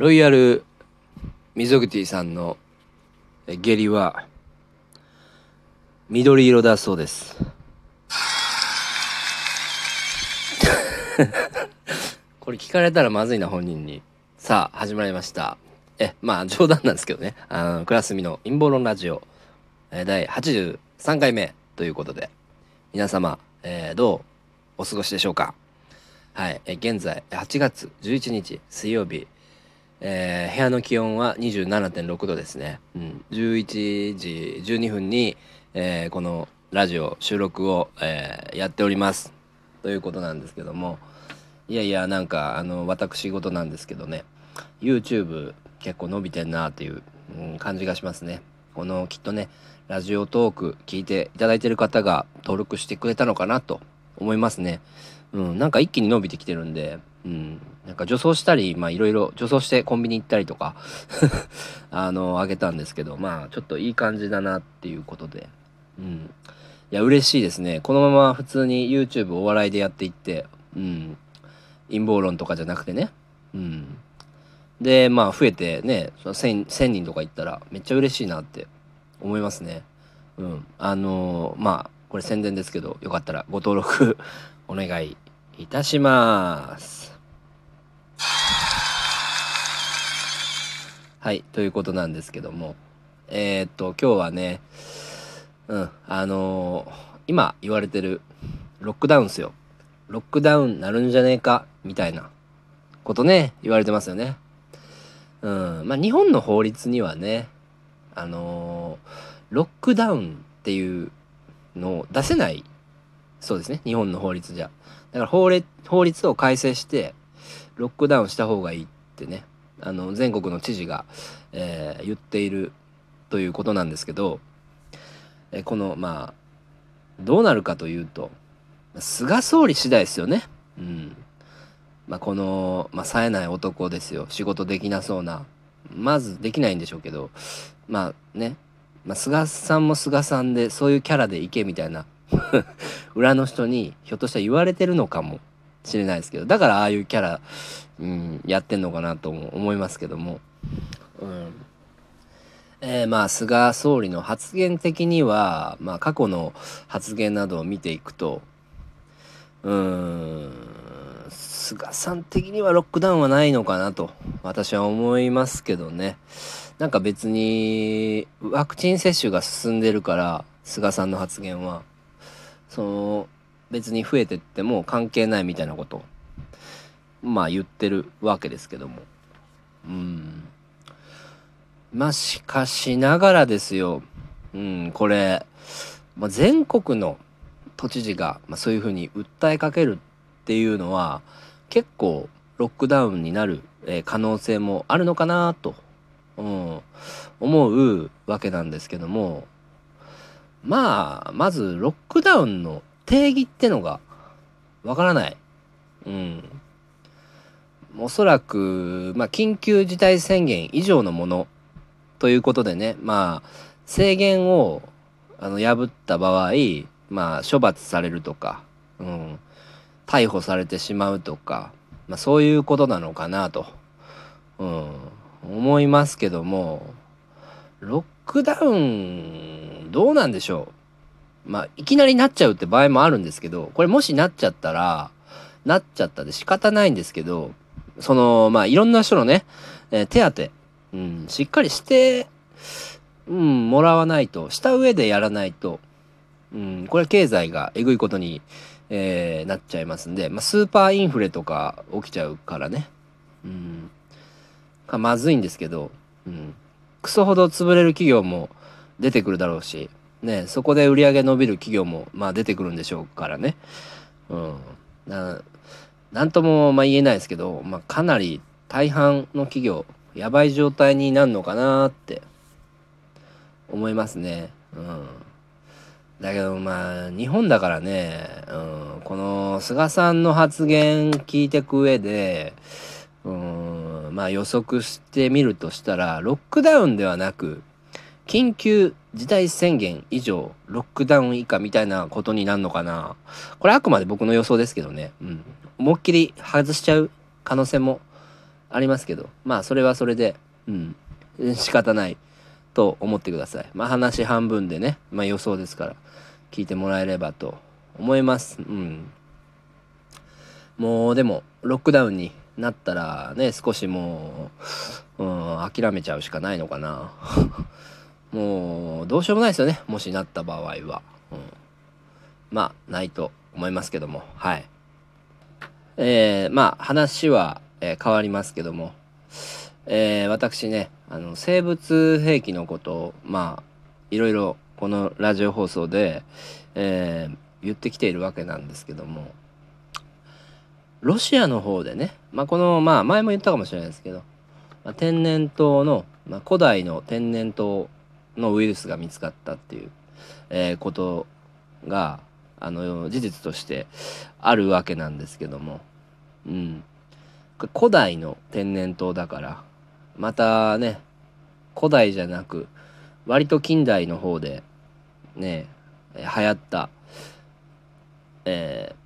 ロイヤルミゾグティさんの下痢は緑色だそうです。これ聞かれたらまずいな本人に。さあ始まりました。え、まあ冗談なんですけどね。あのクラスミの陰謀論ラジオ、第83回目ということで皆様、えーどうお過ごしでしょうかはい、え現在8月11日水曜日えー部屋の気温は27.6度ですね、うん、11時12分に、えーこのラジオ収録を、えーやっております。ということなんですけども。いやいやなんかあの私事なんですけどね。YouTube 結構伸びてんなっていう、うん感じがしますね。このきっとねラジオトーク聞いていただいてる方が登録してくれたのかなと思いますね。うんなんか一気に伸びてきてるんでうんなんか女装したりまあいろいろ女装してコンビニ行ったりとか あのあげたんですけどまあちょっといい感じだなっていうことで。うん。いや嬉しいですね。このまま普通に YouTube お笑いでやっていってうん。陰謀論とかじゃなくてね。うん。でまあ増えてねその 1000, 1000人とか行ったらめっちゃ嬉しいなって思いますね。うん。あのーまあこれ宣伝ですけどよかったらご登録お願いいたします。はいということなんですけども。えー、っと今日はねうんあのー今言われてるロックダウンっすよ。ロックダウンなるんじゃねえかみたいなことね言われてますよね。うんまあ日本の法律にはねあのーロックダウンっていうのを出せないそうですね。日本の法律じゃ。だから法律法律を改正してロックダウンした方がいいってね。あの全国の知事が、えー言っているということなんですけど、えこのまあどうなるかというと菅総理次第ですよね。うん。まあ、この、まあ、冴えない男ですよ。仕事できなそうな。まずできないんでしょうけどまあね、まあ、菅さんも菅さんでそういうキャラでいけみたいな 裏の人にひょっとしたら言われてるのかもしれないですけどだからああいうキャラ、うん、やってんのかなと思いますけども、うん。えーまあ菅総理の発言的には、まあ、過去の発言などを見ていくとうん菅さん的にはロックダウンはないのかなと私は思いますけどね。なんか別にワクチン接種が進んでるから菅さんの発言は。その別に増えてっても関係ないみたいなことまあ言ってるわけですけども。うん。まあしかしながらですよ。うんこれ、まあ、全国の都知事が、まあ、そういうふうに訴えかけるっていうのは結構ロックダウンになる、え可能性もあるのかなと、うん、思うわけなんですけども。まあまずロックダウンの定義ってのがわからない。うん。おそらく、まあ、緊急事態宣言以上のものということでね、まあ、制限をあの破った場合、まあ、処罰されるとか、うん、逮捕されてしまうとか、まあ、そういうことなのかなと、うん、思いますけども、ロックダウン、どうなんでしょう。まあ、いきなりなっちゃうって場合もあるんですけど、これもしなっちゃったら、なっちゃったで仕方ないんですけど、その、まあ、いろんな人のね、えー手当、うん、しっかりして、うん、もらわないと、した上でやらないと、うん、これ経済がえぐいことに、えーなっちゃいますんで、まあ、スーパーインフレとか起きちゃうからね、うん、かまずいんですけど、うん、クソほど潰れる企業も出てくるだろうし、ね、そこで売り上げ伸びる企業も、まあ、出てくるんでしょうからね。うん、ななんともまあ言えないですけど、まあ、かなり大半の企業やばい状態になるのかなって思いますね。うん、だけどまあ日本だからね、うん、この菅さんの発言聞いてく上で、うん、まあ予測してみるとしたらロックダウンではなく緊急事態宣言以上ロックダウン以下みたいなことになるのかな。これあくまで僕の予想ですけどね、うん、思いっきり外しちゃう可能性もありますけど。まあそれはそれでうん。仕方ないと思ってください。まあ話半分でねまあ予想ですから聞いてもらえればと思います。うん。もうでもロックダウンになったらね少しもう、うん、諦めちゃうしかないのかな。もうどうしようもないですよね。もしなった場合は、うん、まあないと思いますけども。はい。えー、まあ話は、えー、変わりますけども、えー、私ねあの生物兵器のことをまあいろいろこのラジオ放送で、え、言ってきているわけなんですけども。ロシアの方でね、まあ、このまあ前も言ったかもしれないですけど、まあ、天然痘の、まあ、古代の天然痘のウイルスが見つかったっていう、えー、ことがあの事実としてあるわけなんですけども、うん、古代の天然痘だからまたね古代じゃなく割と近代の方でね流行った、えー、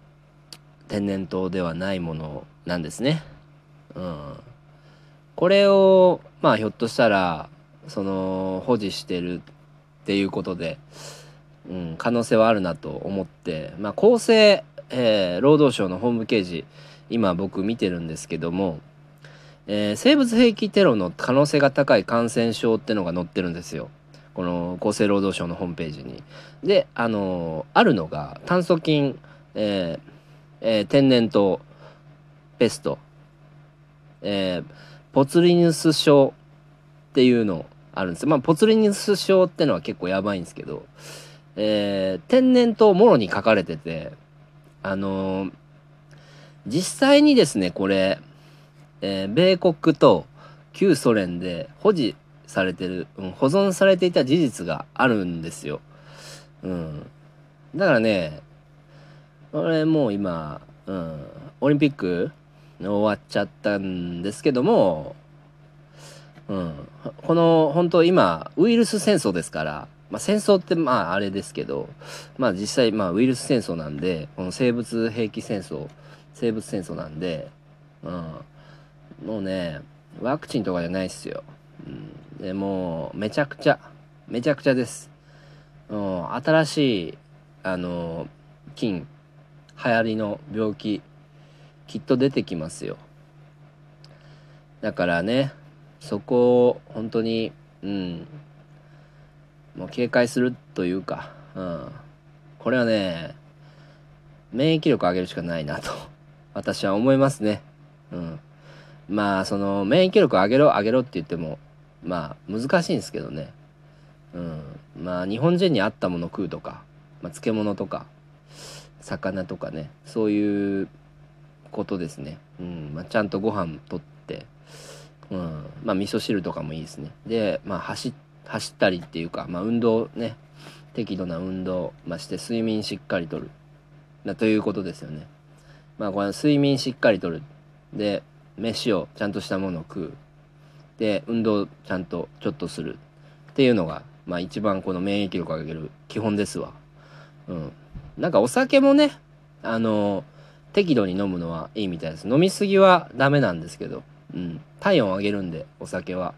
天然痘ではないものなんですね。うん、これをまあひょっとしたらその保持してるっていうことで、うん、可能性はあるなと思って、まあ、厚生、えー、労働省のホームページ今僕見てるんですけども、えー、生物兵器テロの可能性が高い感染症ってのが載ってるんですよ。この厚生労働省のホームページに。で、あのー、あるのが炭疽菌、えーえー、天然痘、ペスト、えー、ポツリヌス症っていうのあるんですよ。まあ、ポツリニス症ってのは結構やばいんですけど、えー、天然痘もろに書かれてて、あのー、実際にですね、これ、え、米国と旧ソ連で保持されてる、うん、保存されていた事実があるんですよ。うん。だからね、これもう今、うん、オリンピック終わっちゃったんですけども、うん、この本当今ウイルス戦争ですから、まあ、戦争ってまああれですけど、まあ、実際まあウイルス戦争なんでこの生物兵器戦争生物戦争なんで、うん、もうねワクチンとかじゃないっすよ、うん、でもうめちゃくちゃめちゃくちゃです、うん、新しいあの菌流行りの病気きっと出てきますよ。だからねそこを本当にうん。もう警戒するというか、うん、これはね免疫力上げるしかないなと 私は思いますね。うん、まあその免疫力上げろ上げろって言ってもまあ難しいんですけどね。うん、まあ日本人に合ったもの食うとか、まあ、漬物とか魚とかねそういうことですね。うんまあ、ちゃんとご飯とってうん、まあ味噌汁とかもいいですね。でまあ走走ったりっていうか、まあ、運動ね適度な運動、まあ、して睡眠しっかりとる。なということですよね。まあこれ睡眠しっかりとる。で飯をちゃんとしたものを食う。で運動ちゃんとちょっとする。っていうのがまあ一番この免疫力を上げる基本ですわ。うん。なんかお酒もねあの適度に飲むのはいいみたいです。飲みすぎはダメなんですけどうん、体温を上げるんでお酒は。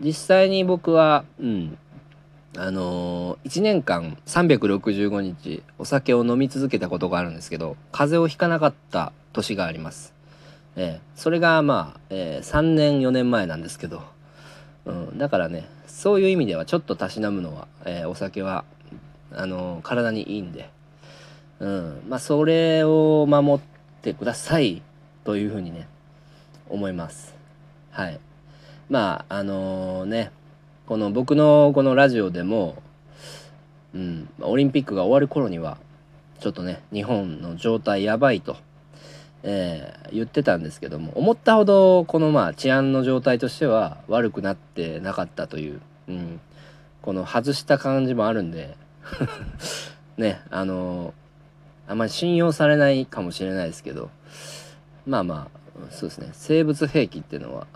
実際に僕はうん。あのー、1年間365日お酒を飲み続けたことがあるんですけど風邪をひかなかった年があります、えー、それがまあ、えー、3年4年前なんですけど、うん、だからねそういう意味ではちょっとたしなむのは、えお酒はあの体にいいんで、うん、まあそれを守ってくださいというふうにね思います。はい。まあ、あのー、ね、この僕のこのラジオでも、うん、オリンピックが終わる頃には、ちょっとね、日本の状態やばいと、えー、言ってたんですけども、思ったほど、このまあ治安の状態としては悪くなってなかったという、うん、この外した感じもあるんで、ね、あの、あんまり信用されないかもしれないですけど、まあまあ、そうですね。生物兵器っていうのは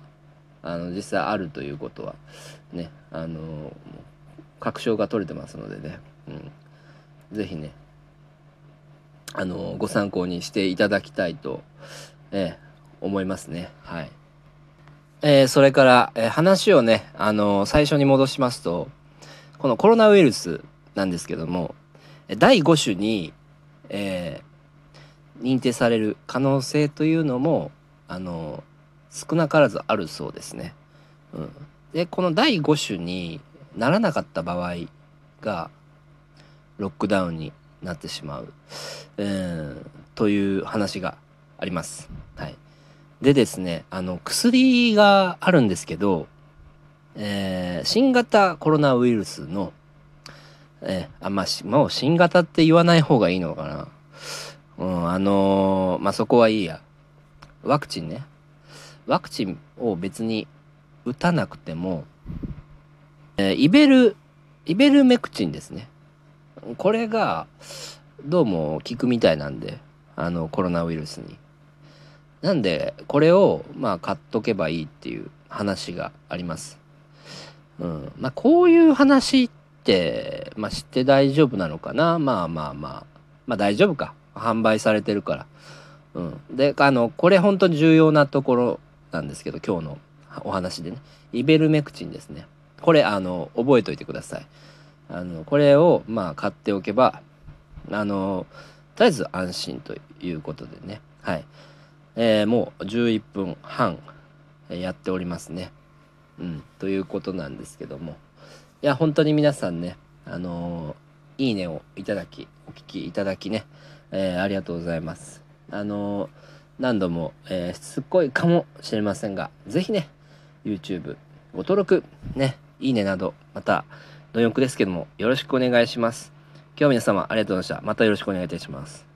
あの実際あるということはねあの確証が取れてますのでね、うん、是非ねあのご参考にしていただきたいと、ええ、思いますね。はい。えー、それから、えー、話をね、あのー、最初に戻しますと、このコロナウイルスなんですけども、第5種に、え認定される可能性というのも、あの少なからずあるそうですね。うん、で、この第5種にならなかった場合が、ロックダウンになってしまう、えー、という話があります。はい。でですね、あの、薬があるんですけど、えー、新型コロナウイルスの、え、あ、まあ、もう新型って言わない方がいいのかな。うん、あのー、まあ、そこはいいや。ワクチンね。ワクチンを別に打たなくても、えー、イベル、イベルメクチンですね。これが、どうも効くみたいなんで、あの、コロナウイルスに。なんでこれをまあ買っとけばいいっていう話があります。うん、まあこういう話って、まあ、知って大丈夫なのかな？まあまあまあ。まあ大丈夫か。販売されてるから。うん、であのこれ本当に重要なところなんですけど今日のお話でね。イベルメクチンですね。これあの覚えておいてください。あのこれをまあ買っておけばあのとりあえず安心ということでね。はい。えー、もう11分半やっておりますね。うん、ということなんですけども。いや本当に皆さんねあのー、いいねをいただきお聞きいただきね、えー、ありがとうございます。あのー、何度も、えー、しつこいかもしれませんが是非ね YouTube ご登録ねいいねなどまた貪欲ですけどもよろしくお願いします。今日は皆様ありがとうございました。またよろしくお願いいたします。